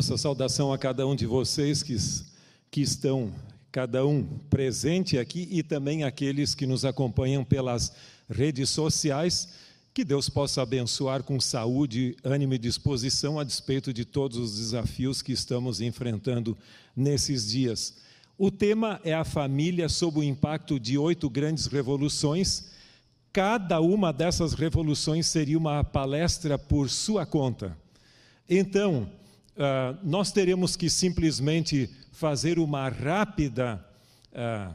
Nossa saudação a cada um de vocês que, que estão, cada um presente aqui e também aqueles que nos acompanham pelas redes sociais. Que Deus possa abençoar com saúde, ânimo e disposição a despeito de todos os desafios que estamos enfrentando nesses dias. O tema é a família sob o impacto de oito grandes revoluções. Cada uma dessas revoluções seria uma palestra por sua conta. Então, ah, nós teremos que simplesmente fazer uma rápida, uh,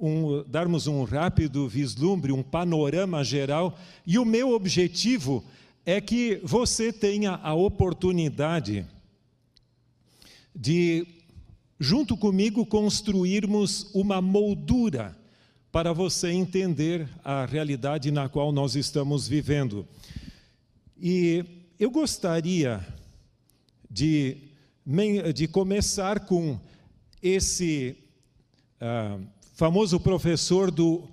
um, darmos um rápido vislumbre, um panorama geral, e o meu objetivo é que você tenha a oportunidade de, junto comigo, construirmos uma moldura para você entender a realidade na qual nós estamos vivendo. E eu gostaria de, de começar com esse uh, famoso professor do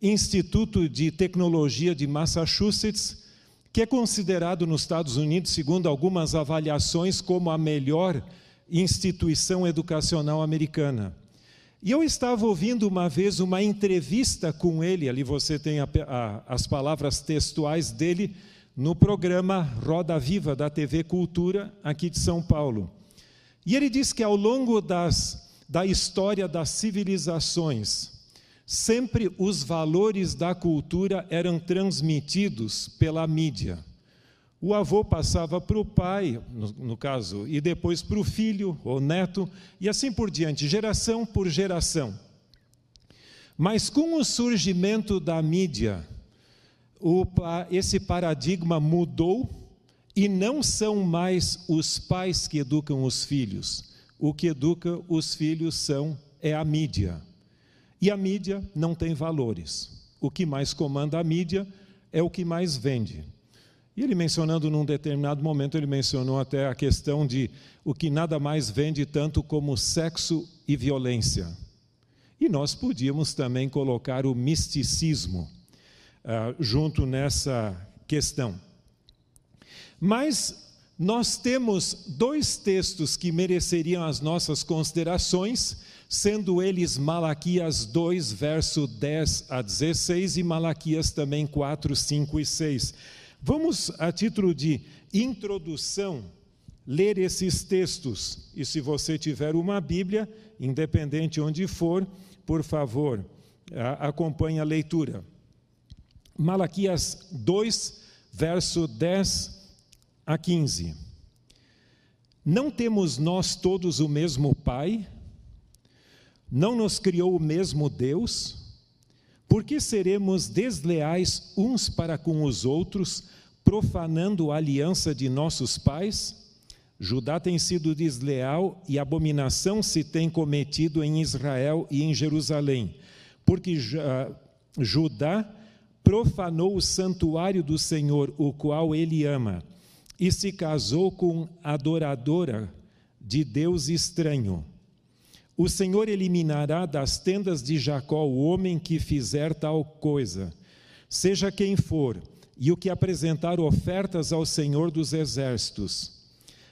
Instituto de Tecnologia de Massachusetts, que é considerado nos Estados Unidos, segundo algumas avaliações, como a melhor instituição educacional americana. E eu estava ouvindo uma vez uma entrevista com ele, ali você tem a, a, as palavras textuais dele, no programa Roda Viva da TV Cultura, aqui de São Paulo. E ele diz que ao longo das, da história das civilizações, sempre os valores da cultura eram transmitidos pela mídia. O avô passava para o pai, no, no caso, e depois para o filho ou neto, e assim por diante, geração por geração. Mas com o surgimento da mídia, o, esse paradigma mudou e não são mais os pais que educam os filhos. O que educa os filhos são é a mídia. E a mídia não tem valores. O que mais comanda a mídia é o que mais vende. E ele mencionando num determinado momento, ele mencionou até a questão de o que nada mais vende tanto como sexo e violência. E nós podíamos também colocar o misticismo uh, junto nessa questão. Mas nós temos dois textos que mereceriam as nossas considerações, sendo eles Malaquias 2, verso 10 a 16 e Malaquias também 4, 5 e 6. Vamos, a título de introdução, ler esses textos. E se você tiver uma Bíblia, independente onde for, por favor, acompanhe a leitura. Malaquias 2, verso 10 a 15. Não temos nós todos o mesmo Pai? Não nos criou o mesmo Deus? Por que seremos desleais uns para com os outros, profanando a aliança de nossos pais? Judá tem sido desleal e abominação se tem cometido em Israel e em Jerusalém, porque Judá profanou o santuário do Senhor, o qual ele ama, e se casou com adoradora de Deus estranho. O Senhor eliminará das tendas de Jacó o homem que fizer tal coisa, seja quem for, e o que apresentar ofertas ao Senhor dos exércitos.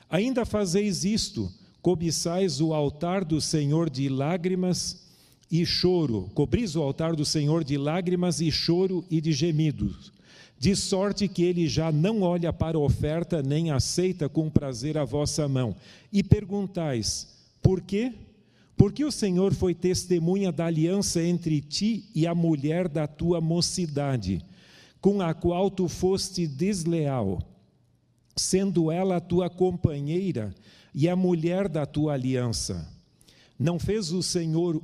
Ainda fazeis isto, cobiçais o altar do Senhor de lágrimas e choro, cobris o altar do Senhor de lágrimas e choro e de gemidos, de sorte que ele já não olha para a oferta nem aceita com prazer a vossa mão. E perguntais: por quê? Porque o Senhor foi testemunha da aliança entre ti e a mulher da tua mocidade, com a qual tu foste desleal, sendo ela a tua companheira e a mulher da tua aliança. Não fez o Senhor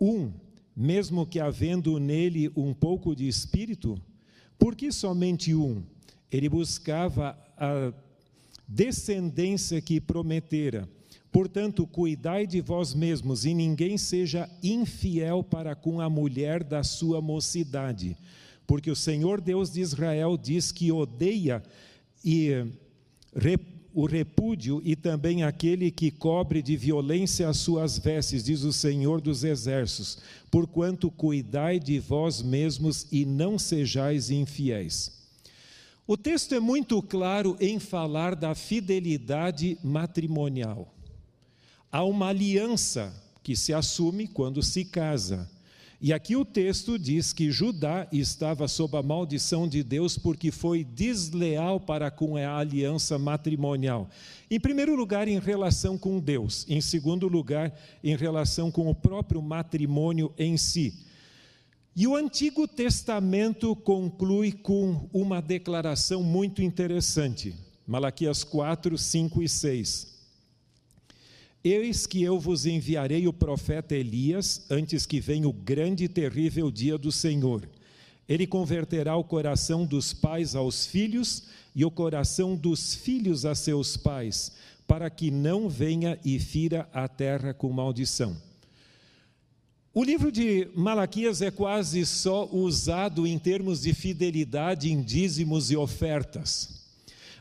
um, mesmo que havendo nele um pouco de espírito? Por que somente um? Ele buscava a descendência que prometera. Portanto, cuidai de vós mesmos e ninguém seja infiel para com a mulher da sua mocidade, porque o Senhor Deus de Israel diz que odeia e o repúdio e também aquele que cobre de violência as suas vestes, diz o Senhor dos Exércitos, porquanto cuidai de vós mesmos e não sejais infiéis. O texto é muito claro em falar da fidelidade matrimonial. Há uma aliança que se assume quando se casa. E aqui o texto diz que Judá estava sob a maldição de Deus porque foi desleal para com a aliança matrimonial. Em primeiro lugar, em relação com Deus. Em segundo lugar, em relação com o próprio matrimônio em si. E o Antigo Testamento conclui com uma declaração muito interessante. Malaquias 4, 5 e 6. Eis que eu vos enviarei o profeta Elias antes que venha o grande e terrível dia do Senhor. Ele converterá o coração dos pais aos filhos e o coração dos filhos a seus pais, para que não venha e fira a terra com maldição. O livro de Malaquias é quase só usado em termos de fidelidade em dízimos e ofertas.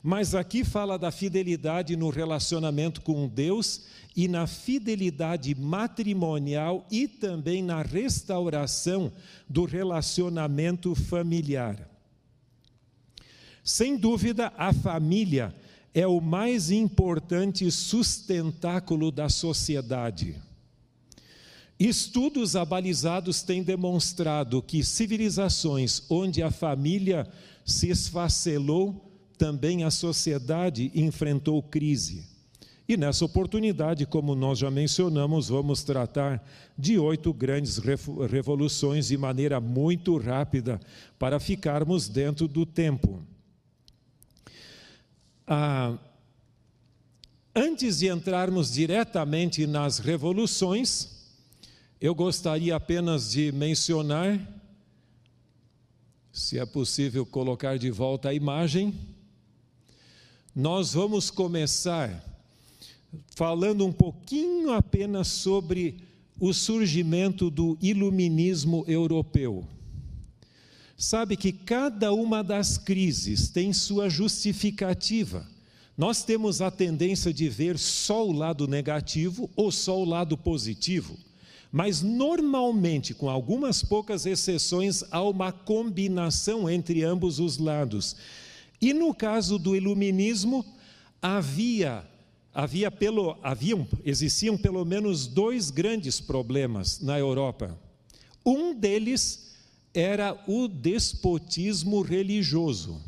Mas aqui fala da fidelidade no relacionamento com Deus e na fidelidade matrimonial e também na restauração do relacionamento familiar. Sem dúvida, a família é o mais importante sustentáculo da sociedade. Estudos abalizados têm demonstrado que civilizações onde a família se esfacelou, também a sociedade enfrentou crise. E nessa oportunidade, como nós já mencionamos, vamos tratar de oito grandes revoluções de maneira muito rápida para ficarmos dentro do tempo. Ah, antes de entrarmos diretamente nas revoluções, eu gostaria apenas de mencionar, se é possível colocar de volta a imagem, nós vamos começar falando um pouquinho apenas sobre o surgimento do iluminismo europeu. Sabe que cada uma das crises tem sua justificativa. Nós temos a tendência de ver só o lado negativo ou só o lado positivo. Mas normalmente, com algumas poucas exceções, há uma combinação entre ambos os lados. E no caso do iluminismo, havia havia pelo haviam existiam pelo menos dois grandes problemas na Europa. Um deles era o despotismo religioso.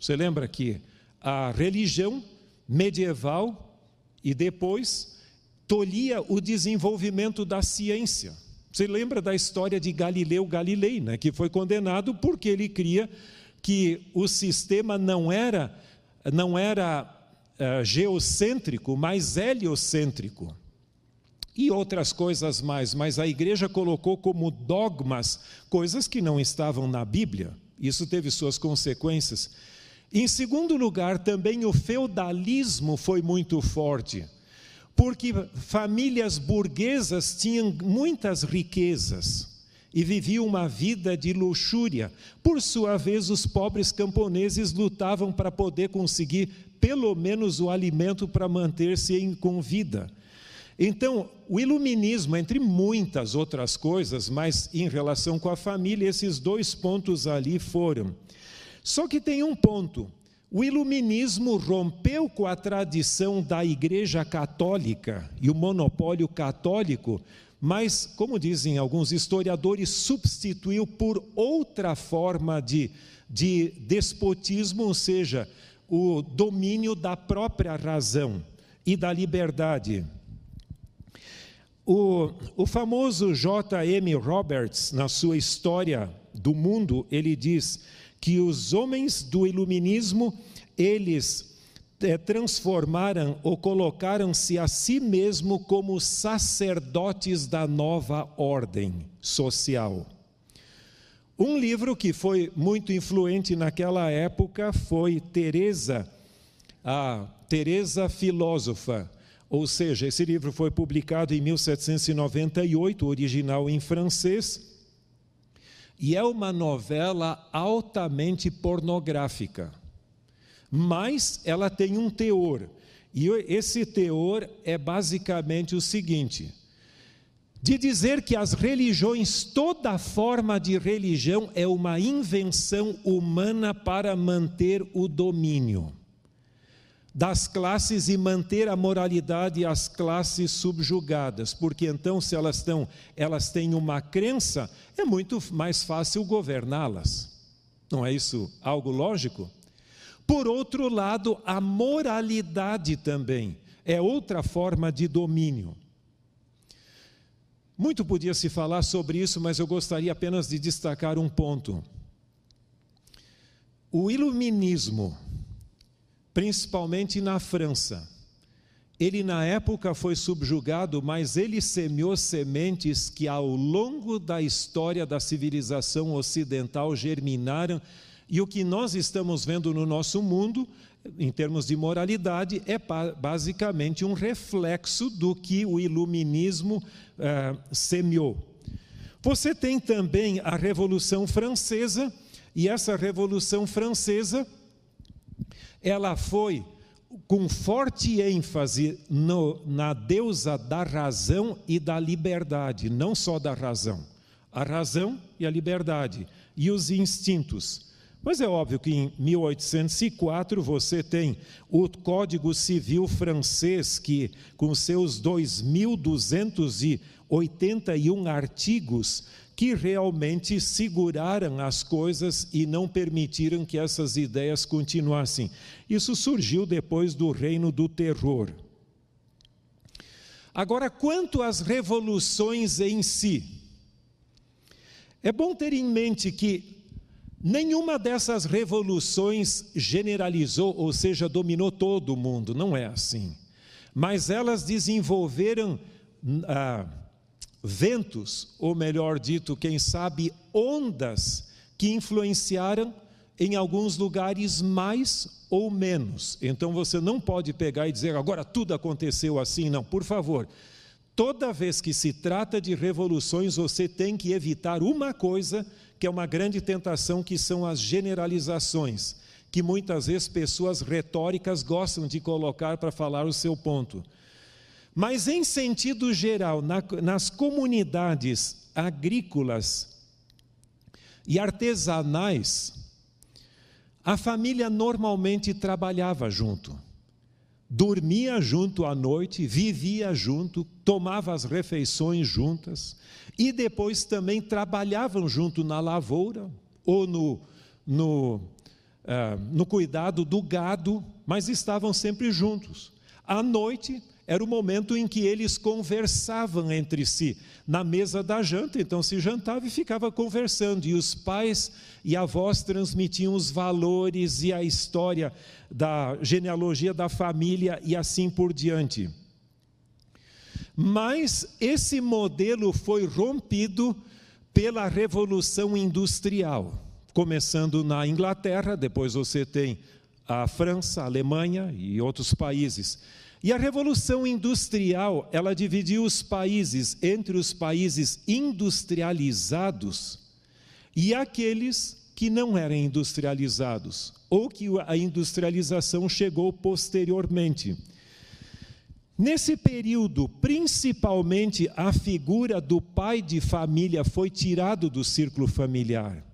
Você lembra que a religião medieval e depois tolhia o desenvolvimento da ciência. Você lembra da história de Galileu Galilei, né, que foi condenado porque ele cria que o sistema não era não era uh, geocêntrico, mas heliocêntrico. E outras coisas mais, mas a igreja colocou como dogmas coisas que não estavam na Bíblia. Isso teve suas consequências. Em segundo lugar, também o feudalismo foi muito forte porque famílias burguesas tinham muitas riquezas e viviam uma vida de luxúria. Por sua vez, os pobres camponeses lutavam para poder conseguir pelo menos o alimento para manter-se com vida. Então, o iluminismo, entre muitas outras coisas, mas em relação com a família, esses dois pontos ali foram. Só que tem um ponto: o iluminismo rompeu com a tradição da Igreja Católica e o monopólio católico, mas, como dizem alguns historiadores, substituiu por outra forma de, de despotismo, ou seja, o domínio da própria razão e da liberdade. O, o famoso J.M. Roberts, na sua História do Mundo, ele diz que os homens do iluminismo, eles é, transformaram ou colocaram-se a si mesmo como sacerdotes da nova ordem social. Um livro que foi muito influente naquela época foi Teresa, a Teresa filósofa, ou seja, esse livro foi publicado em 1798, original em francês, e é uma novela altamente pornográfica. Mas ela tem um teor. E esse teor é basicamente o seguinte: de dizer que as religiões, toda forma de religião é uma invenção humana para manter o domínio das classes e manter a moralidade as classes subjugadas, porque então se elas estão, elas têm uma crença, é muito mais fácil governá-las. Não é isso algo lógico? Por outro lado, a moralidade também é outra forma de domínio. Muito podia se falar sobre isso, mas eu gostaria apenas de destacar um ponto. O iluminismo, principalmente na França, ele na época foi subjugado, mas ele semeou sementes que ao longo da história da civilização ocidental germinaram, e o que nós estamos vendo no nosso mundo em termos de moralidade, é basicamente um reflexo do que o iluminismo eh, semeou. Você tem também a Revolução Francesa, e essa Revolução Francesa, ela foi com forte ênfase no, na deusa da razão e da liberdade, não só da razão, a razão e a liberdade, e os instintos. Mas é óbvio que em 1804 você tem o Código Civil francês, que com seus 2.281 artigos, que realmente seguraram as coisas e não permitiram que essas ideias continuassem. Isso surgiu depois do reino do terror. Agora, quanto às revoluções em si, é bom ter em mente que Nenhuma dessas revoluções generalizou, ou seja, dominou todo o mundo, não é assim. Mas elas desenvolveram ah, ventos, ou melhor dito, quem sabe, ondas que influenciaram em alguns lugares mais ou menos. Então você não pode pegar e dizer agora tudo aconteceu assim, não, por favor. Toda vez que se trata de revoluções, você tem que evitar uma coisa que é uma grande tentação, que são as generalizações, que muitas vezes pessoas retóricas gostam de colocar para falar o seu ponto. Mas, em sentido geral, na, nas comunidades agrícolas e artesanais, a família normalmente trabalhava junto dormia junto à noite, vivia junto, tomava as refeições juntas e depois também trabalhavam junto na lavoura ou no, no, uh, no cuidado do gado, mas estavam sempre juntos. À noite, era o momento em que eles conversavam entre si na mesa da janta, então se jantava e ficava conversando, e os pais e avós transmitiam os valores e a história da genealogia da família e assim por diante. Mas esse modelo foi rompido pela Revolução Industrial, começando na Inglaterra, depois você tem a França, a Alemanha e outros países. E a revolução industrial, ela dividiu os países entre os países industrializados e aqueles que não eram industrializados, ou que a industrialização chegou posteriormente. Nesse período, principalmente a figura do pai de família foi tirado do círculo familiar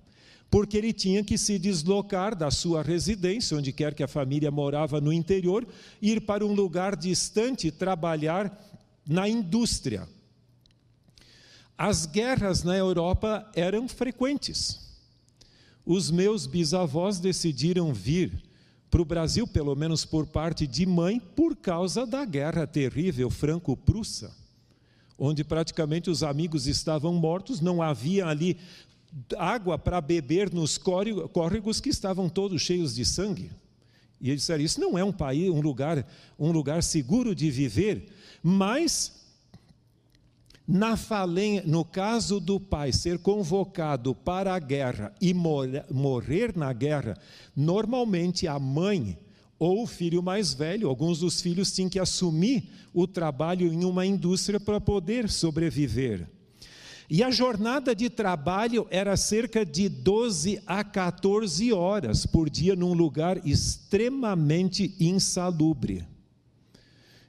porque ele tinha que se deslocar da sua residência, onde quer que a família morava no interior, ir para um lugar distante trabalhar na indústria. As guerras na Europa eram frequentes. Os meus bisavós decidiram vir para o Brasil, pelo menos por parte de mãe, por causa da guerra terrível franco-prussa, onde praticamente os amigos estavam mortos, não havia ali água para beber nos córregos que estavam todos cheios de sangue. E eles disseram: Isso não é um país, um lugar, um lugar seguro de viver, mas na falen no caso do pai ser convocado para a guerra e morrer na guerra, normalmente a mãe ou o filho mais velho, alguns dos filhos tinham que assumir o trabalho em uma indústria para poder sobreviver. E a jornada de trabalho era cerca de 12 a 14 horas por dia num lugar extremamente insalubre.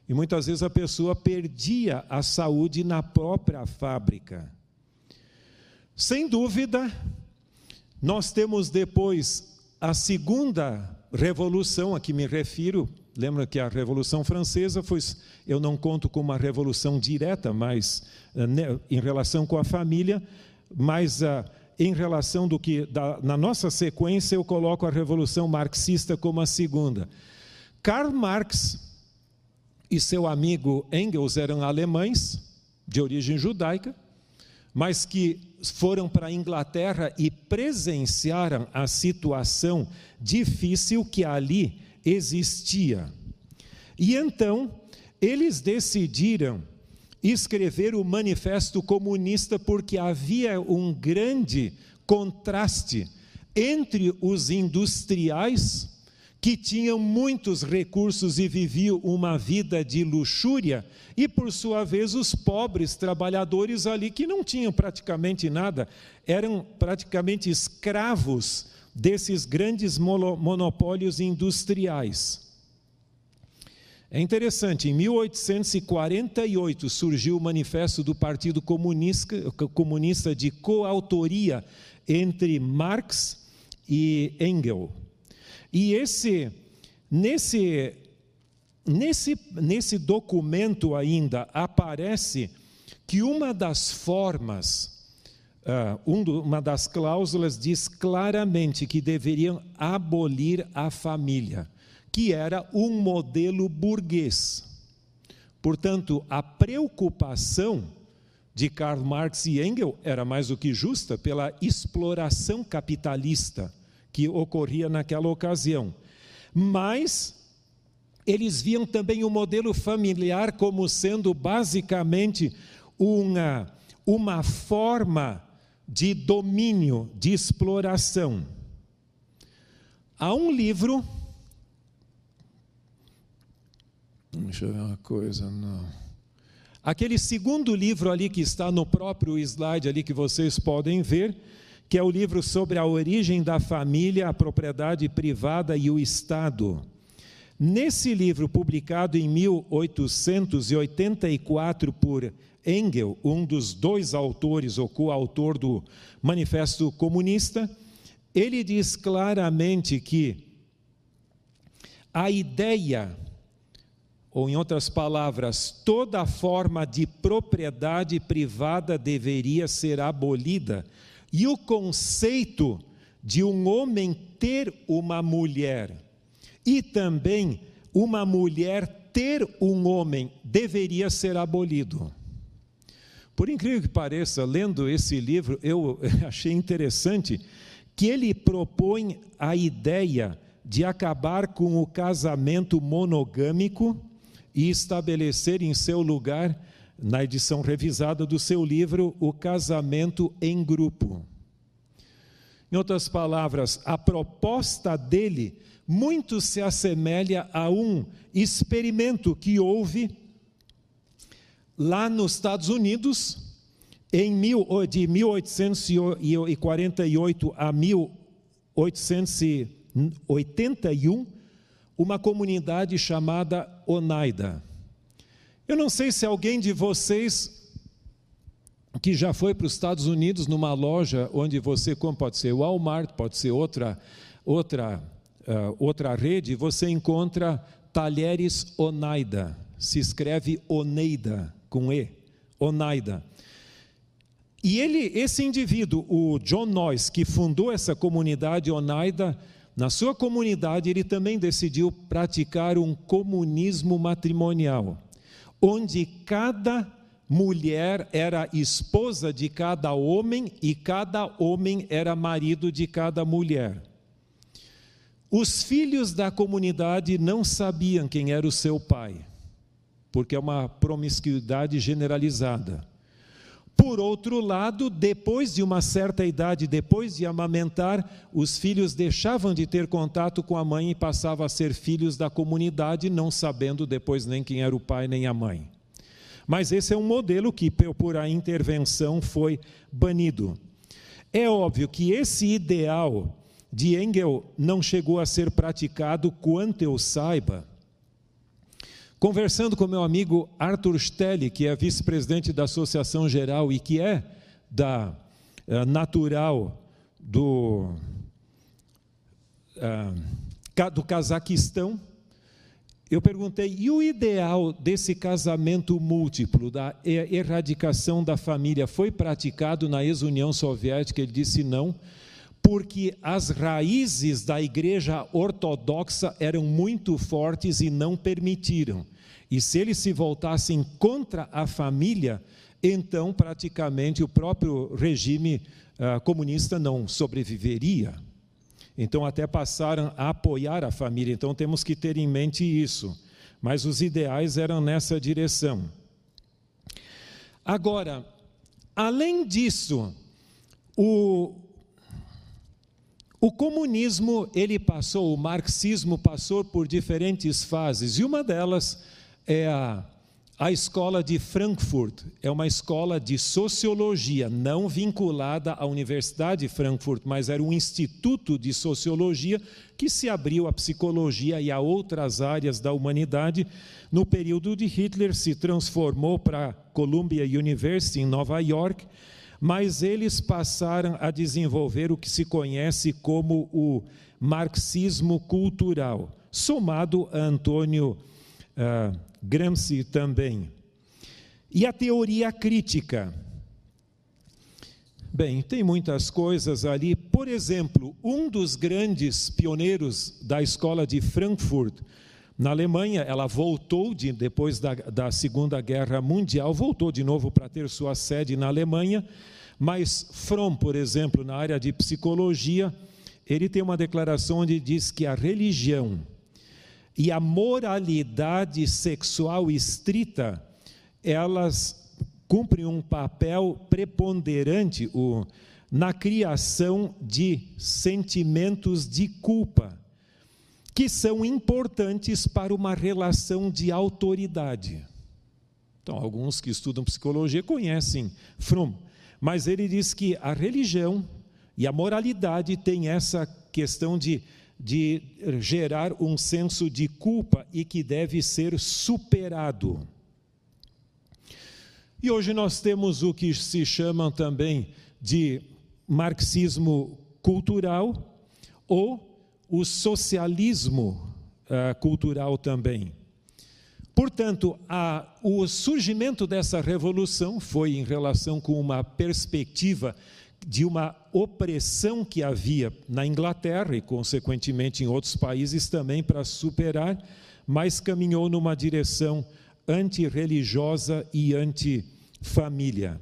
E muitas vezes a pessoa perdia a saúde na própria fábrica. Sem dúvida, nós temos depois a segunda revolução a que me refiro. Lembra que a Revolução Francesa foi, eu não conto como uma revolução direta, mas eh, né, em relação com a família, mas uh, em relação do que da, na nossa sequência eu coloco a Revolução Marxista como a segunda. Karl Marx e seu amigo Engels eram alemães, de origem judaica, mas que foram para a Inglaterra e presenciaram a situação difícil que ali existia. E então, eles decidiram escrever o Manifesto Comunista porque havia um grande contraste entre os industriais que tinham muitos recursos e viviam uma vida de luxúria, e por sua vez os pobres trabalhadores ali que não tinham praticamente nada, eram praticamente escravos desses grandes monopólios industriais. É interessante, em 1848 surgiu o Manifesto do Partido Comunista, de coautoria entre Marx e Engels. E esse, nesse, nesse, nesse documento ainda aparece que uma das formas, uh, uma das cláusulas diz claramente que deveriam abolir a família, que era um modelo burguês. Portanto, a preocupação de Karl Marx e Engels era mais do que justa pela exploração capitalista que ocorria naquela ocasião. Mas eles viam também o modelo familiar como sendo basicamente uma, uma forma de domínio, de exploração. Há um livro. Deixa eu ver uma coisa, não. Aquele segundo livro ali que está no próprio slide ali que vocês podem ver, que é o livro sobre a origem da família, a propriedade privada e o Estado. Nesse livro, publicado em 1884 por Engel, um dos dois autores ou coautor do Manifesto Comunista, ele diz claramente que a ideia, ou em outras palavras, toda forma de propriedade privada deveria ser abolida e o conceito de um homem ter uma mulher e também uma mulher ter um homem deveria ser abolido. Por incrível que pareça, lendo esse livro, eu achei interessante que ele propõe a ideia de acabar com o casamento monogâmico e estabelecer em seu lugar na edição revisada do seu livro O Casamento em Grupo. Em outras palavras, a proposta dele muito se assemelha a um experimento que houve lá nos Estados Unidos, em mil, de 1848 a 1881, uma comunidade chamada Oneida. Eu não sei se alguém de vocês que já foi para os Estados Unidos numa loja onde você compra, pode ser Walmart, pode ser outra, outra, uh, outra rede, você encontra talheres Oneida, se escreve Oneida com E, Oneida. E ele, esse indivíduo, o John Noyes, que fundou essa comunidade Oneida, na sua comunidade ele também decidiu praticar um comunismo matrimonial onde cada mulher era esposa de cada homem e cada homem era marido de cada mulher. Os filhos da comunidade não sabiam quem era o seu pai, porque é uma promiscuidade generalizada. Por outro lado, depois de uma certa idade, depois de amamentar, os filhos deixavam de ter contato com a mãe e passavam a ser filhos da comunidade, não sabendo depois nem quem era o pai nem a mãe. Mas esse é um modelo que, por a intervenção, foi banido. É óbvio que esse ideal de Engel não chegou a ser praticado, quanto eu saiba, Conversando com meu amigo Arthur Stelli, que é vice-presidente da Associação Geral e que é da uh, natural do, uh, do Cazaquistão, eu perguntei, e o ideal desse casamento múltiplo, da erradicação da família, foi praticado na ex-União Soviética? Ele disse não, porque as raízes da igreja ortodoxa eram muito fortes e não permitiram. E se eles se voltassem contra a família, então praticamente o próprio regime uh, comunista não sobreviveria. Então, até passaram a apoiar a família. Então, temos que ter em mente isso. Mas os ideais eram nessa direção. Agora, além disso, o, o comunismo, ele passou, o marxismo passou por diferentes fases, e uma delas é a a escola de Frankfurt é uma escola de sociologia, não vinculada à Universidade de Frankfurt, mas era um instituto de sociologia que se abriu à psicologia e a outras áreas da humanidade. No período de Hitler, se transformou para a Columbia University, em Nova York, mas eles passaram a desenvolver o que se conhece como o marxismo cultural, somado a Antônio. Uh, Gramsci também. E a teoria crítica. Bem, tem muitas coisas ali. Por exemplo, um dos grandes pioneiros da escola de Frankfurt, na Alemanha, ela voltou, de, depois da, da Segunda Guerra Mundial, voltou de novo para ter sua sede na Alemanha, mas Fromm, por exemplo, na área de psicologia, ele tem uma declaração onde diz que a religião e a moralidade sexual estrita, elas cumprem um papel preponderante o, na criação de sentimentos de culpa, que são importantes para uma relação de autoridade. Então, alguns que estudam psicologia conhecem Fromm, mas ele diz que a religião e a moralidade têm essa questão de de gerar um senso de culpa e que deve ser superado. E hoje nós temos o que se chama também de marxismo cultural ou o socialismo uh, cultural também. Portanto, a, o surgimento dessa revolução foi em relação com uma perspectiva de uma opressão que havia na Inglaterra e, consequentemente, em outros países também para superar, mas caminhou numa direção antirreligiosa e antifamília.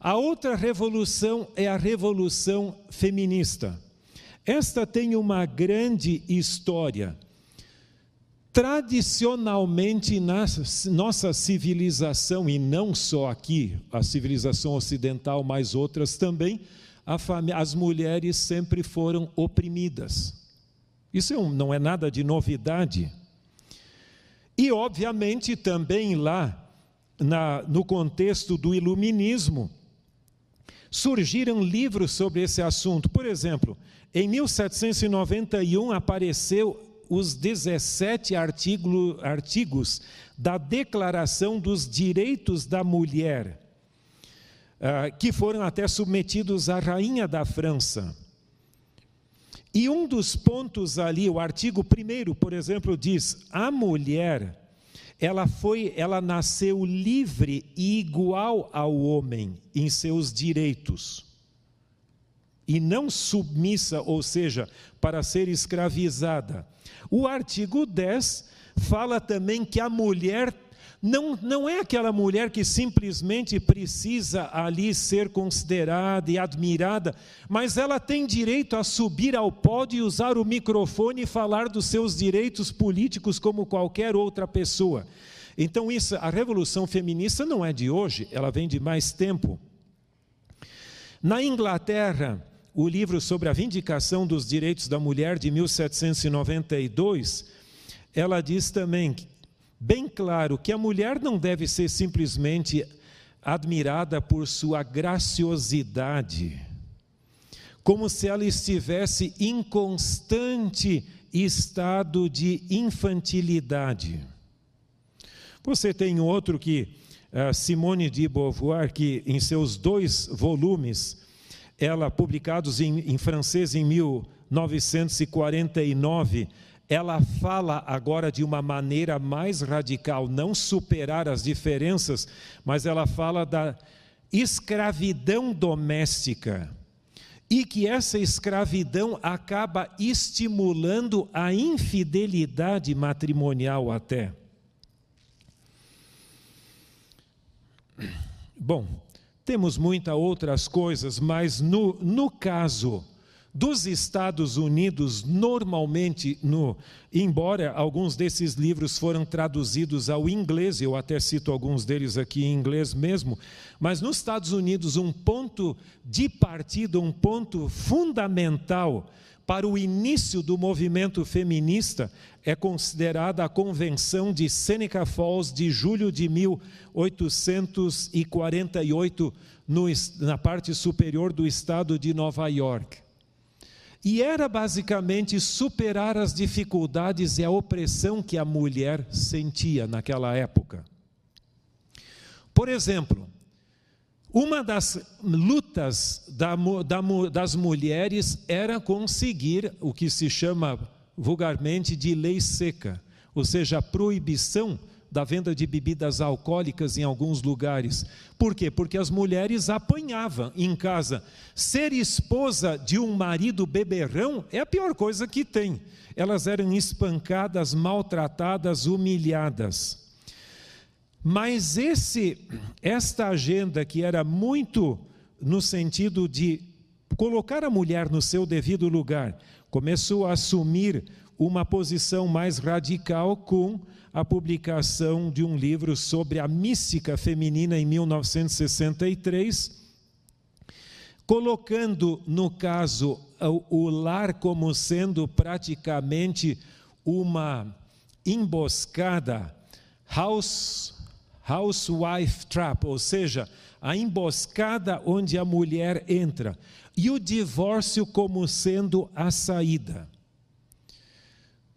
A outra revolução é a revolução feminista. Esta tem uma grande história. Tradicionalmente, na nossa civilização, e não só aqui, a civilização ocidental, mas outras também, as mulheres sempre foram oprimidas. Isso é não é nada de novidade. E, obviamente, também lá, na, no contexto do iluminismo, surgiram livros sobre esse assunto. Por exemplo, em 1791 apareceu os 17 artigo, artigos da Declaração dos Direitos da Mulher, uh, que foram até submetidos à Rainha da França. E um dos pontos ali, o artigo 1, por exemplo, diz: a mulher ela foi, ela nasceu livre e igual ao homem em seus direitos. E não submissa, ou seja, para ser escravizada. O artigo 10 fala também que a mulher não, não é aquela mulher que simplesmente precisa ali ser considerada e admirada, mas ela tem direito a subir ao pódio e usar o microfone e falar dos seus direitos políticos como qualquer outra pessoa. Então, isso, a revolução feminista não é de hoje, ela vem de mais tempo. Na Inglaterra, o livro sobre a vindicação dos direitos da mulher de 1792, ela diz também, bem claro, que a mulher não deve ser simplesmente admirada por sua graciosidade, como se ela estivesse em constante estado de infantilidade. Você tem outro que, uh, Simone de Beauvoir, que em seus dois volumes, ela publicados em, em francês em 1949, ela fala agora de uma maneira mais radical, não superar as diferenças, mas ela fala da escravidão doméstica. E que essa escravidão acaba estimulando a infidelidade matrimonial até. Bom, temos muitas outras coisas, mas no, no caso dos Estados Unidos, normalmente, no, embora alguns desses livros foram traduzidos ao inglês, eu até cito alguns deles aqui em inglês mesmo, mas nos Estados Unidos, um ponto de partida, um ponto fundamental para o início do movimento feminista é considerada a Convenção de Seneca Falls de julho de 1848, no, na parte superior do estado de Nova York. E era basicamente superar as dificuldades e a opressão que a mulher sentia naquela época. Por exemplo, uma das lutas da, da, das mulheres era conseguir o que se chama vulgarmente de lei seca, ou seja, a proibição da venda de bebidas alcoólicas em alguns lugares. Por quê? Porque as mulheres apanhavam em casa. Ser esposa de um marido beberrão é a pior coisa que tem. Elas eram espancadas, maltratadas, humilhadas. Mas esse esta agenda que era muito no sentido de colocar a mulher no seu devido lugar, começou a assumir uma posição mais radical com a publicação de um livro sobre a mística feminina em 1963, colocando, no caso, o lar como sendo praticamente uma emboscada, house, housewife trap, ou seja, a emboscada onde a mulher entra, e o divórcio como sendo a saída.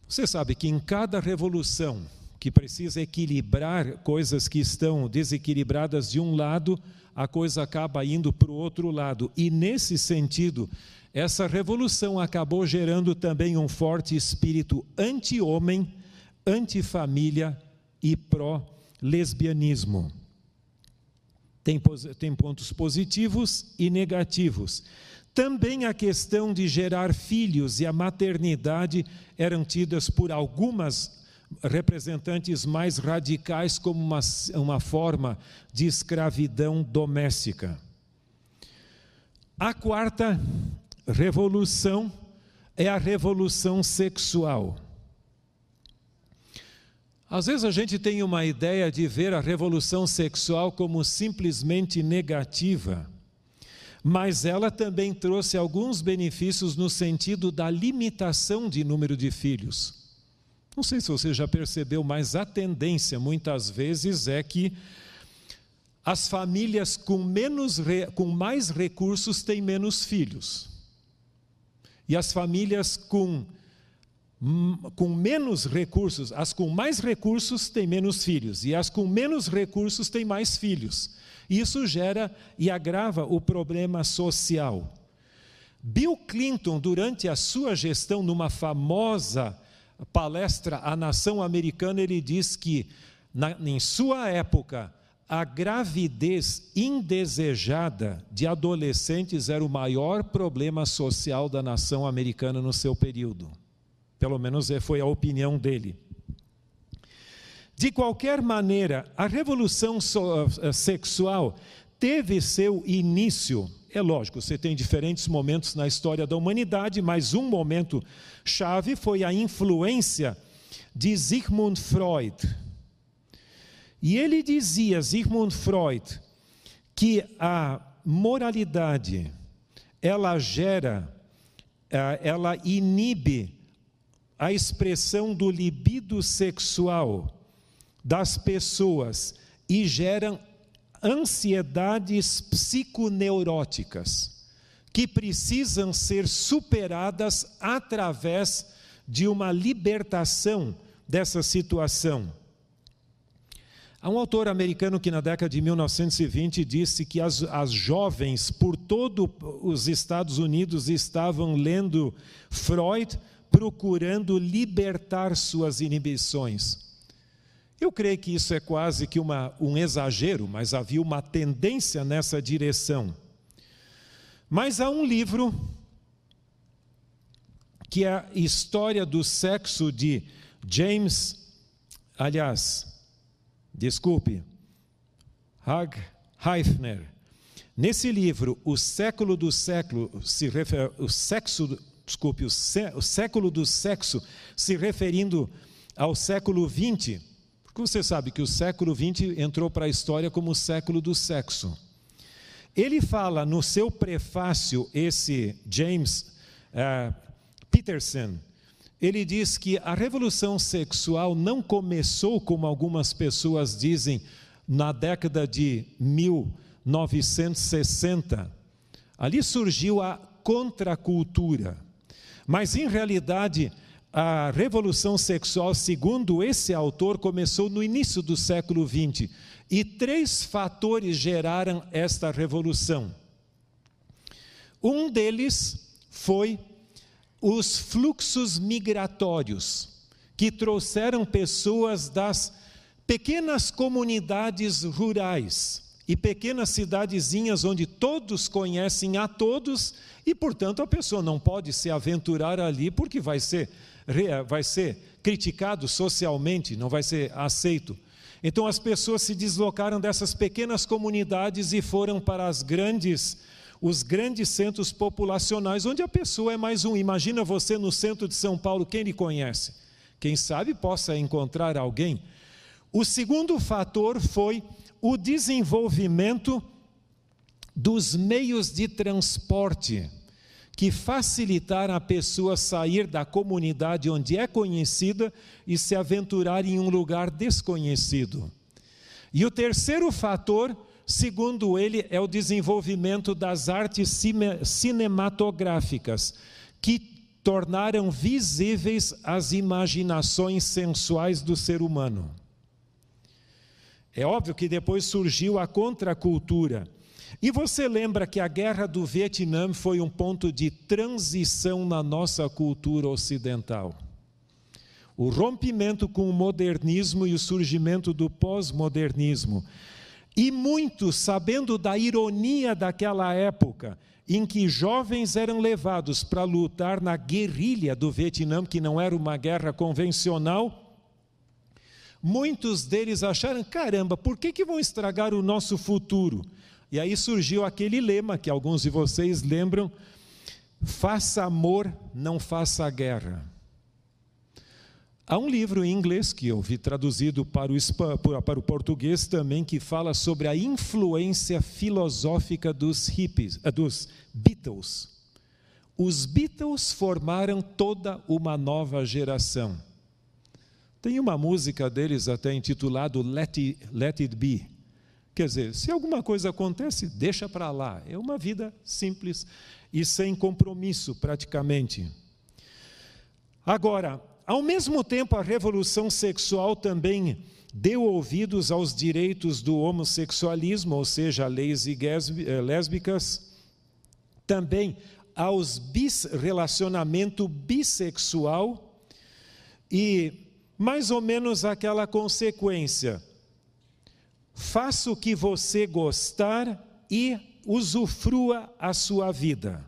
Você sabe que em cada revolução, que precisa equilibrar coisas que estão desequilibradas de um lado, a coisa acaba indo para o outro lado. E nesse sentido, essa revolução acabou gerando também um forte espírito anti-homem, anti-família e pró-lesbianismo. Tem, tem pontos positivos e negativos. Também a questão de gerar filhos e a maternidade eram tidas por algumas representantes mais radicais como uma, uma forma de escravidão doméstica. A quarta revolução é a revolução sexual. Às vezes a gente tem uma ideia de ver a revolução sexual como simplesmente negativa, mas ela também trouxe alguns benefícios no sentido da limitação de número de filhos. Não sei se você já percebeu, mas a tendência muitas vezes é que as famílias com, menos, com mais recursos têm menos filhos. E as famílias com, com menos recursos, as com mais recursos têm menos filhos. E as com menos recursos têm mais filhos. Isso gera e agrava o problema social. Bill Clinton, durante a sua gestão numa famosa palestra à nação americana, ele diz que, na, em sua época, a gravidez indesejada de adolescentes era o maior problema social da nação americana no seu período. Pelo menos é, foi a opinião dele. De qualquer maneira, a revolução eh, sexual teve seu início é lógico, você tem diferentes momentos na história da humanidade, mas um momento chave foi a influência de Sigmund Freud. E ele dizia, Sigmund Freud, que a moralidade ela gera, ela inibe a expressão do libido sexual das pessoas e geram ansiedades psiconeuróticas que precisam ser superadas através de uma libertação dessa situação. Há um autor americano que na década de 1920 disse que as, as jovens por todos os Estados Unidos estavam lendo Freud, procurando libertar suas inibições. Eu creio que isso é quase que uma, um exagero, mas havia uma tendência nessa direção. Mas há um livro que é a História do Sexo de James, aliás, desculpe, Hag Heifner. Nesse livro, o século do século se refere, o sexo, desculpe, o, sé, o século do sexo se referindo ao século 20, porque você sabe que o século 20 entrou para a história como o século do sexo. Ele fala no seu prefácio, esse James uh, Peterson, ele diz que a revolução sexual não começou, como algumas pessoas dizem, na década de 1960. Ali surgiu a contracultura. Mas, em realidade, a revolução sexual, segundo esse autor, começou no início do século XX. E três fatores geraram esta revolução. Um deles foi os fluxos migratórios que trouxeram pessoas das pequenas comunidades rurais e pequenas cidadezinhas onde todos conhecem a todos e, portanto, a pessoa não pode se aventurar ali porque vai ser, vai ser criticado socialmente, não vai ser aceito. Então, as pessoas se deslocaram dessas pequenas comunidades e foram para as grandes os grandes centros populacionais, onde a pessoa é mais um. Imagina você no centro de São Paulo, quem lhe conhece? Quem sabe possa encontrar alguém. O segundo fator foi o desenvolvimento dos meios de transporte que facilitaram a pessoa sair da comunidade onde é conhecida e se aventurar em um lugar desconhecido. E o terceiro fator Segundo ele, é o desenvolvimento das artes cinematográficas, que tornaram visíveis as imaginações sensuais do ser humano. É óbvio que depois surgiu a contracultura. E você lembra que a guerra do Vietnã foi um ponto de transição na nossa cultura ocidental. O rompimento com o modernismo e o surgimento do pós-modernismo e muitos, sabendo da ironia daquela época, em que jovens eram levados para lutar na guerrilha do Vietnã, que não era uma guerra convencional, muitos deles acharam: caramba, por que, que vão estragar o nosso futuro? E aí surgiu aquele lema que alguns de vocês lembram: faça amor, não faça guerra. Há um livro em inglês que eu vi traduzido para o, para o português também que fala sobre a influência filosófica dos hippies, eh, dos Beatles. Os Beatles formaram toda uma nova geração. Tem uma música deles até intitulada Let It, Let It Be. Quer dizer, se alguma coisa acontece, deixa para lá. É uma vida simples e sem compromisso, praticamente. Agora, ao mesmo tempo, a revolução sexual também deu ouvidos aos direitos do homossexualismo, ou seja, leis eh, lésbicas, também aos bis, relacionamento bissexual e mais ou menos aquela consequência. Faça o que você gostar e usufrua a sua vida.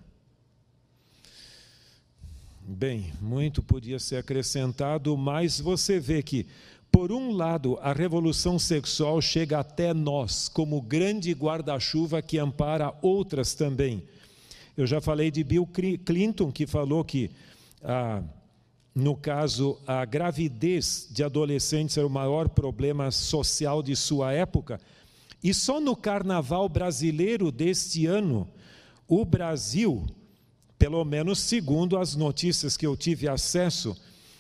Bem, muito podia ser acrescentado, mas você vê que, por um lado, a revolução sexual chega até nós como grande guarda-chuva que ampara outras também. Eu já falei de Bill Clinton, que falou que, ah, no caso, a gravidez de adolescentes era o maior problema social de sua época. E só no carnaval brasileiro deste ano, o Brasil pelo menos segundo as notícias que eu tive acesso,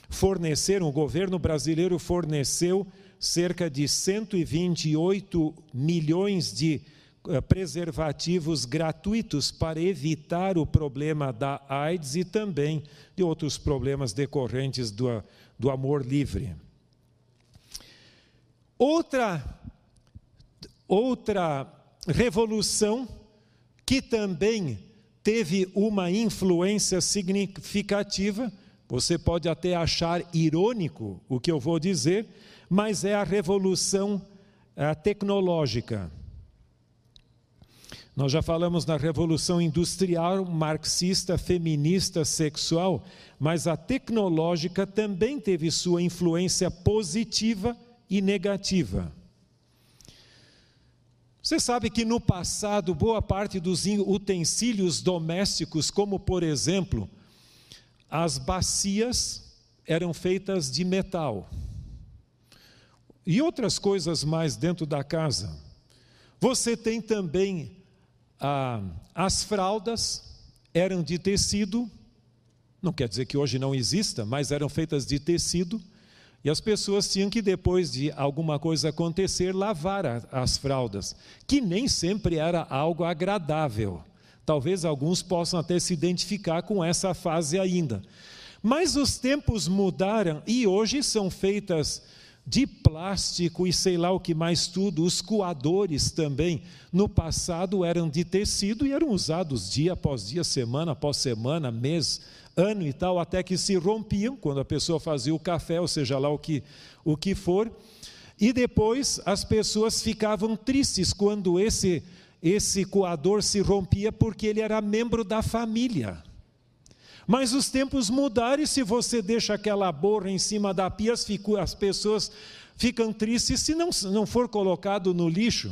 forneceram, o governo brasileiro forneceu cerca de 128 milhões de preservativos gratuitos para evitar o problema da AIDS e também de outros problemas decorrentes do, do amor livre. Outra Outra revolução que também teve uma influência significativa, você pode até achar irônico o que eu vou dizer, mas é a revolução a tecnológica. Nós já falamos na revolução industrial, marxista, feminista, sexual, mas a tecnológica também teve sua influência positiva e negativa. Você sabe que no passado, boa parte dos utensílios domésticos, como por exemplo, as bacias, eram feitas de metal. E outras coisas mais dentro da casa. Você tem também ah, as fraldas, eram de tecido, não quer dizer que hoje não exista, mas eram feitas de tecido, e as pessoas tinham que, depois de alguma coisa acontecer, lavar a, as fraldas, que nem sempre era algo agradável. Talvez alguns possam até se identificar com essa fase ainda. Mas os tempos mudaram e hoje são feitas de plástico e sei lá o que mais tudo. Os coadores também, no passado, eram de tecido e eram usados dia após dia, semana após semana, mês, ano e tal, até que se rompiam quando a pessoa fazia o café, ou seja lá o que, o que for. E depois as pessoas ficavam tristes quando esse, esse coador se rompia, porque ele era membro da família. Mas os tempos mudaram e se você deixa aquela borra em cima da pia, as pessoas ficam tristes se não, não for colocado no lixo.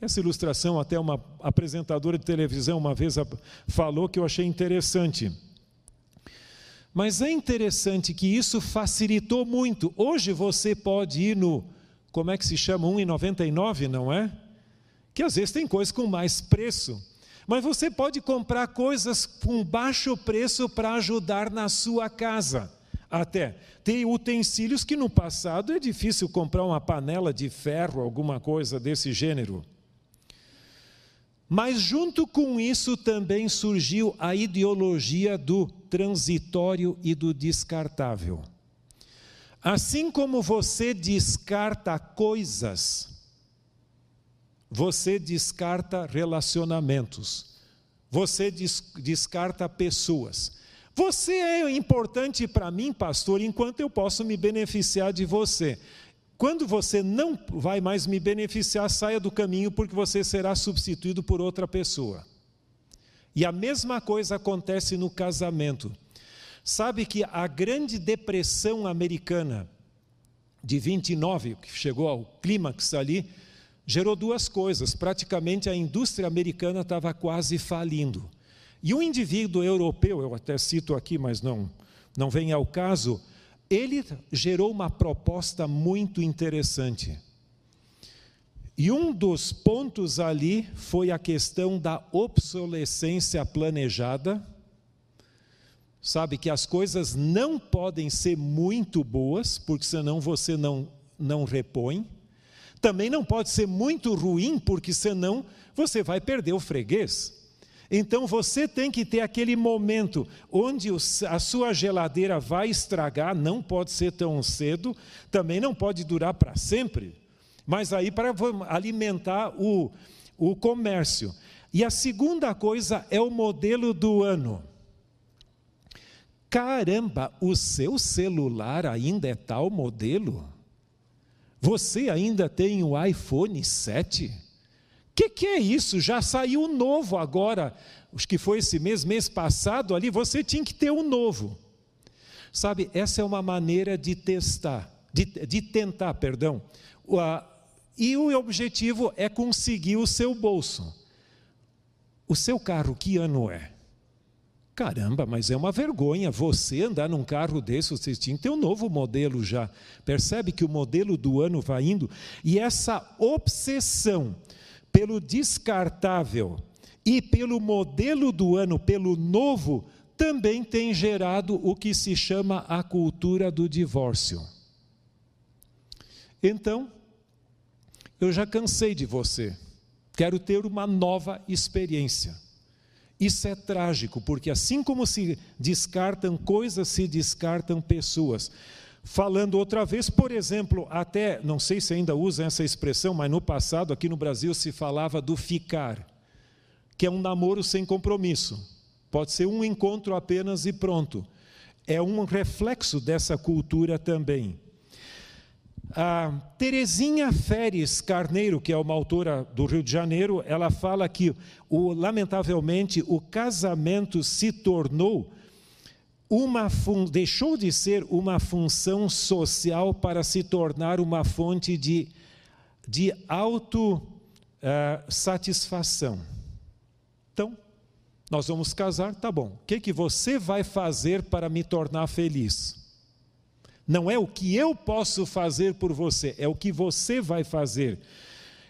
Essa ilustração, até uma apresentadora de televisão uma vez falou que eu achei interessante. Mas é interessante que isso facilitou muito. Hoje você pode ir no, como é que se chama? 1,99, não é? Que às vezes tem coisa com mais preço. Mas você pode comprar coisas com baixo preço para ajudar na sua casa. Até tem utensílios que no passado é difícil comprar uma panela de ferro, alguma coisa desse gênero. Mas junto com isso também surgiu a ideologia do transitório e do descartável. Assim como você descarta coisas, você descarta relacionamentos, você descarta pessoas. Você é importante para mim, pastor, enquanto eu posso me beneficiar de você. Quando você não vai mais me beneficiar, saia do caminho, porque você será substituído por outra pessoa. E a mesma coisa acontece no casamento. Sabe que a grande depressão americana de 29, que chegou ao clímax ali, gerou duas coisas. Praticamente a indústria americana estava quase falindo. E um indivíduo europeu, eu até cito aqui, mas não, não vem ao caso, ele gerou uma proposta muito interessante. E um dos pontos ali foi a questão da obsolescência planejada. Sabe que as coisas não podem ser muito boas, porque senão você não, não repõe. Também não pode ser muito ruim, porque senão você vai perder o freguês. Então você tem que ter aquele momento onde a sua geladeira vai estragar, não pode ser tão cedo, também não pode durar para sempre, mas aí para alimentar o, o comércio. E a segunda coisa é o modelo do ano. Caramba, o seu celular ainda é tal modelo? Você ainda tem o iPhone 7? O que, que, é isso? Já saiu o novo agora. Acho que foi esse mês, mês passado ali, você tinha que ter o um novo. Sabe, essa é uma maneira de testar, de, de tentar, perdão. E o objetivo é conseguir o seu bolso. O seu carro, que ano é? Caramba, mas é uma vergonha você andar num carro desse, você tinha que ter um novo modelo já. Percebe que o modelo do ano vai indo? E essa obsessão pelo descartável e pelo modelo do ano, pelo novo, também tem gerado o que se chama a cultura do divórcio. Então, eu já cansei de você, quero ter uma nova experiência. Isso é trágico, porque assim como se descartam coisas, se descartam pessoas. Falando outra vez, por exemplo, até, não sei se ainda usa essa expressão, mas no passado aqui no Brasil se falava do ficar, que é um namoro sem compromisso. Pode ser um encontro apenas e pronto. É um reflexo dessa cultura também. A Terezinha Feres Carneiro, que é uma autora do Rio de Janeiro, ela fala que, o, lamentavelmente, o casamento se tornou uma deixou de ser uma função social para se tornar uma fonte de, de autossatisfação. Uh, então, nós vamos casar, tá bom. O que, que você vai fazer para me tornar feliz? Não é o que eu posso fazer por você, é o que você vai fazer.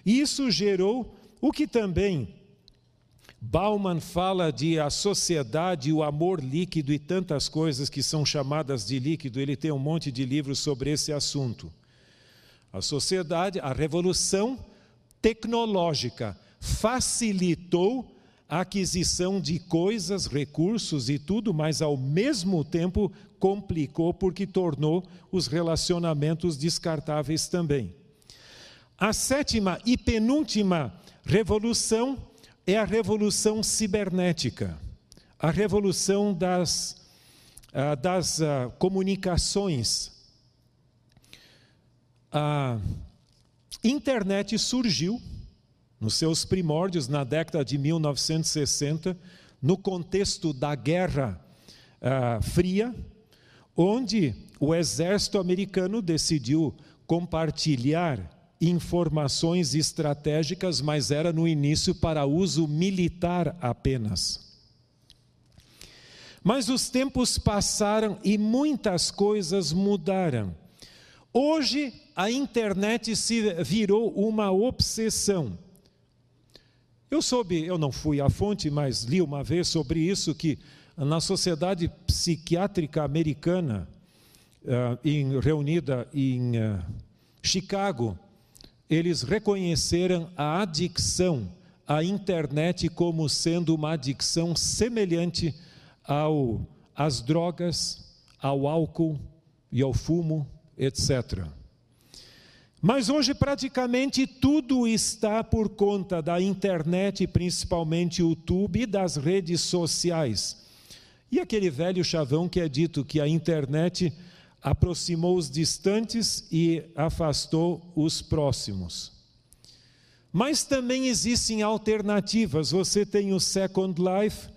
Isso gerou o que também Bauman fala de a sociedade, o amor líquido e tantas coisas que são chamadas de líquido. Ele tem um monte de livros sobre esse assunto. A sociedade, a revolução tecnológica facilitou aquisição de coisas, recursos e tudo, mas ao mesmo tempo complicou porque tornou os relacionamentos descartáveis também. A sétima e penúltima revolução é a revolução cibernética, a revolução das, ah, das ah, comunicações. A internet surgiu nos seus primórdios, na década de 1960, no contexto da Guerra uh, Fria, onde o exército americano decidiu compartilhar informações estratégicas, mas era no início para uso militar apenas. Mas os tempos passaram e muitas coisas mudaram. Hoje a internet se virou uma obsessão. Eu soube, eu não fui à fonte, mas li uma vez sobre isso que na Sociedade Psiquiátrica Americana, uh, em, reunida em uh, Chicago, eles reconheceram a adicção à internet como sendo uma adicção semelhante ao, às drogas, ao álcool e ao fumo, etc. Mas hoje praticamente tudo está por conta da internet, principalmente YouTube e das redes sociais. E aquele velho chavão que é dito que a internet aproximou os distantes e afastou os próximos. Mas também existem alternativas. Você tem o Second Life,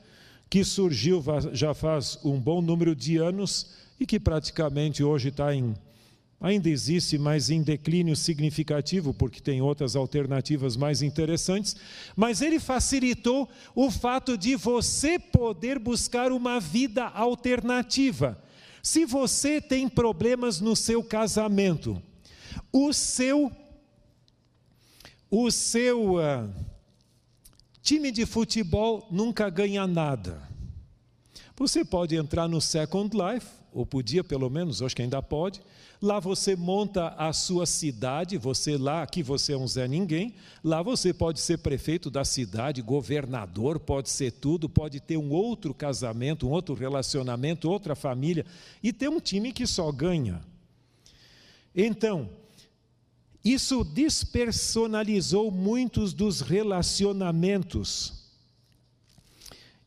que surgiu já faz um bom número de anos e que praticamente hoje está em ainda existe, mas em declínio significativo, porque tem outras alternativas mais interessantes, mas ele facilitou o fato de você poder buscar uma vida alternativa. Se você tem problemas no seu casamento, o seu o seu uh, time de futebol nunca ganha nada. Você pode entrar no Second Life, ou podia pelo menos, acho que ainda pode, Lá você monta a sua cidade, você lá, aqui você é um Zé Ninguém, lá você pode ser prefeito da cidade, governador, pode ser tudo, pode ter um outro casamento, um outro relacionamento, outra família, e ter um time que só ganha. Então, isso despersonalizou muitos dos relacionamentos.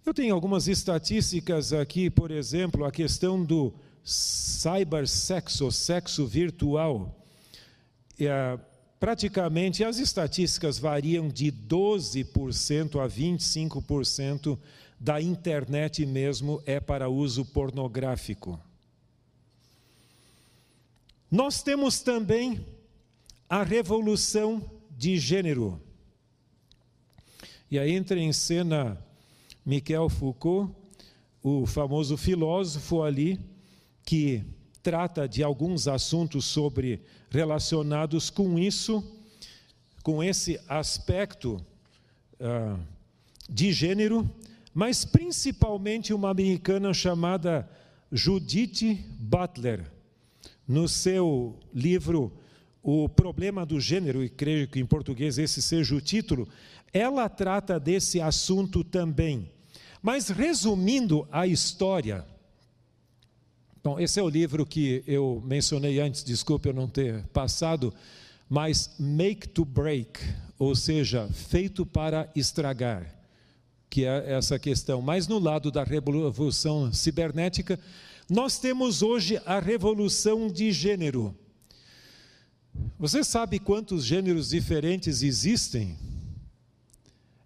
Eu tenho algumas estatísticas aqui, por exemplo, a questão do cybersexo, sexo virtual, é, praticamente as estatísticas variam de 12% a 25% da internet mesmo é para uso pornográfico. Nós temos também a revolução de gênero. E aí entra em cena Michel Foucault, o famoso filósofo ali, que trata de alguns assuntos sobre relacionados com isso, com esse aspecto uh, de gênero, mas principalmente uma americana chamada Judith Butler, no seu livro O Problema do Gênero, e creio que em português esse seja o título, ela trata desse assunto também. Mas resumindo a história, Bom, esse é o livro que eu mencionei antes, desculpe eu não ter passado, mas Make to Break, ou seja, feito para estragar, que é essa questão. Mas no lado da revolução cibernética, nós temos hoje a revolução de gênero. Você sabe quantos gêneros diferentes existem?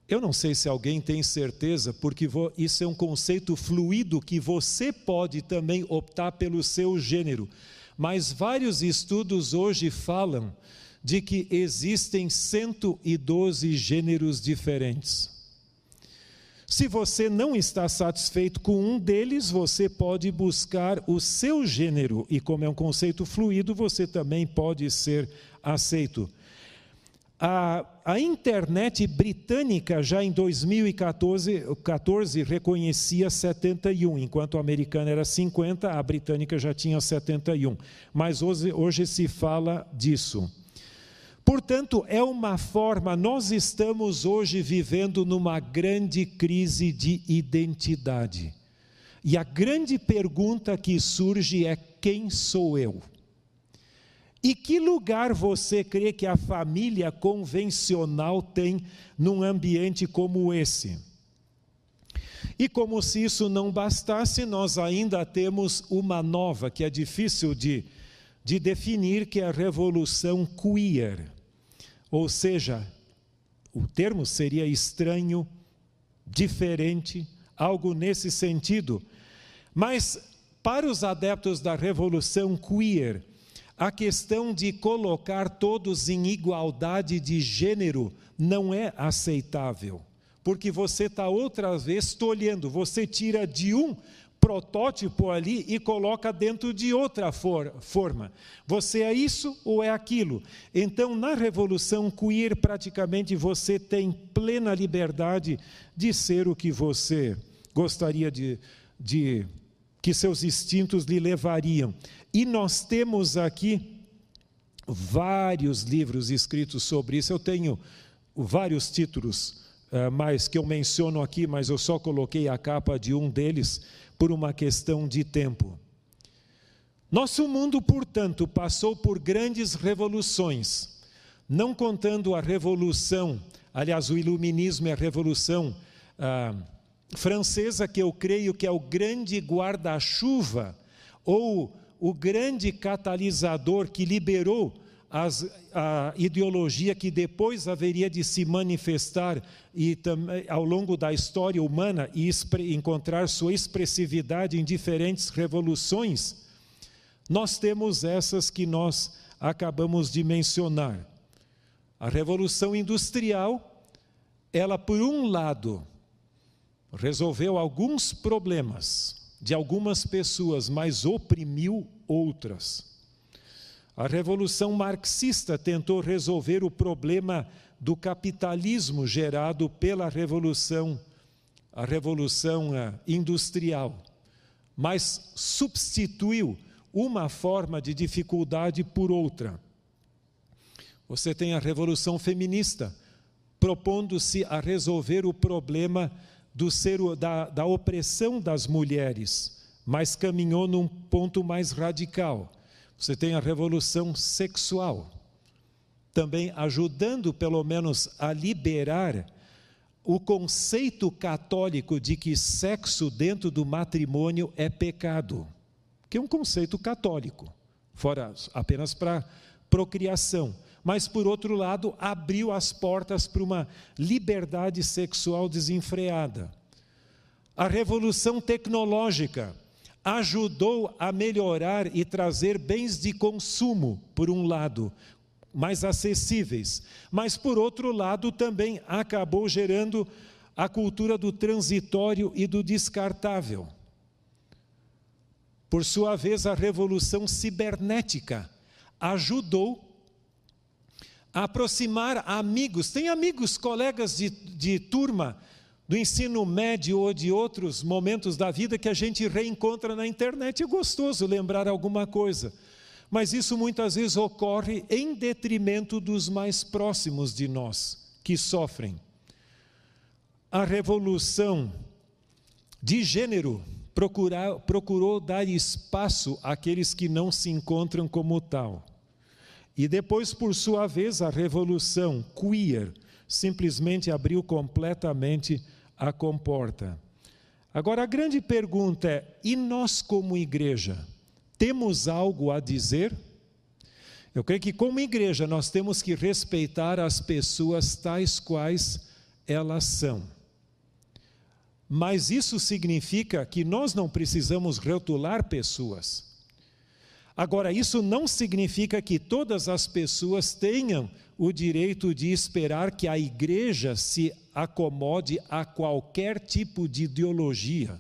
Eu não sei se alguém tem certeza, porque isso é um conceito fluido que você pode também optar pelo seu gênero. Mas vários estudos hoje falam de que existem 112 gêneros diferentes. Se você não está satisfeito com um deles, você pode buscar o seu gênero, e como é um conceito fluido, você também pode ser aceito. A, a internet britânica já em 2014 14, reconhecia 71, enquanto a americana era 50, a britânica já tinha 71. Mas hoje, hoje se fala disso. Portanto, é uma forma, nós estamos hoje vivendo numa grande crise de identidade. E a grande pergunta que surge é: quem sou eu? E que lugar você crê que a família convencional tem num ambiente como esse? E como se isso não bastasse, nós ainda temos uma nova, que é difícil de, de definir, que é a revolução queer. Ou seja, o termo seria estranho, diferente, algo nesse sentido. Mas para os adeptos da revolução queer, a questão de colocar todos em igualdade de gênero não é aceitável, porque você está outra vez tolhendo, você tira de um protótipo ali e coloca dentro de outra for forma. Você é isso ou é aquilo? Então, na revolução queer, praticamente você tem plena liberdade de ser o que você gostaria de, de que seus instintos lhe levariam. E nós temos aqui vários livros escritos sobre isso. Eu tenho vários títulos, uh, mas que eu menciono aqui, mas eu só coloquei a capa de um deles por uma questão de tempo. Nosso mundo, portanto, passou por grandes revoluções, não contando a revolução, aliás, o iluminismo e a revolução uh, francesa, que eu creio que é o grande guarda-chuva ou o grande catalisador que liberou as, a ideologia que depois haveria de se manifestar e ao longo da história humana e encontrar sua expressividade em diferentes revoluções, nós temos essas que nós acabamos de mencionar. A revolução industrial, ela por um lado resolveu alguns problemas de algumas pessoas, mas oprimiu outras. A revolução marxista tentou resolver o problema do capitalismo gerado pela revolução, a revolução eh, industrial, mas substituiu uma forma de dificuldade por outra. Você tem a revolução feminista, propondo-se a resolver o problema do ser, da, da opressão das mulheres, mas caminhou num ponto mais radical. Você tem a revolução sexual, também ajudando pelo menos a liberar o conceito católico de que sexo dentro do matrimônio é pecado, que é um conceito católico, fora apenas para procriação mas por outro lado abriu as portas para uma liberdade sexual desenfreada. A revolução tecnológica ajudou a melhorar e trazer bens de consumo, por um lado, mais acessíveis, mas por outro lado também acabou gerando a cultura do transitório e do descartável. Por sua vez, a revolução cibernética ajudou aproximar amigos. Tem amigos, colegas de, de turma do ensino médio ou de outros momentos da vida que a gente reencontra na internet. É gostoso lembrar alguma coisa. Mas isso muitas vezes ocorre em detrimento dos mais próximos de nós, que sofrem. A revolução de gênero procurou dar espaço àqueles que não se encontram como tal. E depois, por sua vez, a revolução queer simplesmente abriu completamente a comporta. Agora, a grande pergunta é: e nós, como igreja, temos algo a dizer? Eu creio que, como igreja, nós temos que respeitar as pessoas tais quais elas são. Mas isso significa que nós não precisamos rotular pessoas. Agora, isso não significa que todas as pessoas tenham o direito de esperar que a igreja se acomode a qualquer tipo de ideologia.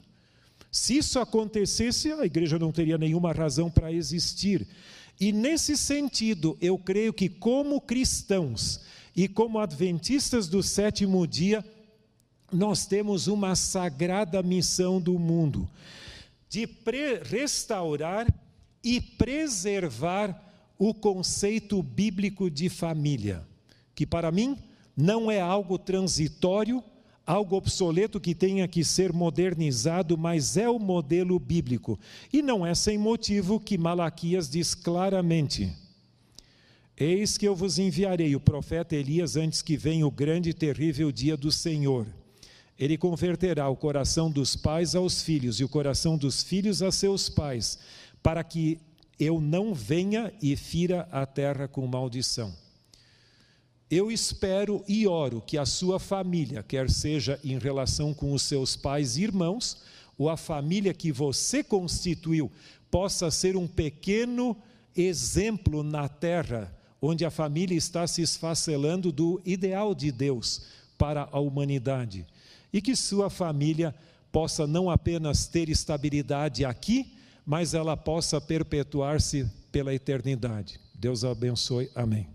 Se isso acontecesse, a igreja não teria nenhuma razão para existir. E nesse sentido, eu creio que, como cristãos e como adventistas do sétimo dia, nós temos uma sagrada missão do mundo de restaurar e preservar o conceito bíblico de família, que para mim não é algo transitório, algo obsoleto que tenha que ser modernizado, mas é o modelo bíblico. E não é sem motivo que Malaquias diz claramente: Eis que eu vos enviarei o profeta Elias antes que venha o grande e terrível dia do Senhor. Ele converterá o coração dos pais aos filhos e o coração dos filhos a seus pais, para que eu não venha e fira a terra com maldição. Eu espero e oro que a sua família, quer seja em relação com os seus pais e irmãos, ou a família que você constituiu, possa ser um pequeno exemplo na terra, onde a família está se esfacelando do ideal de Deus para a humanidade e que sua família possa não apenas ter estabilidade aqui, mas ela possa perpetuar-se pela eternidade. Deus abençoe. Amém.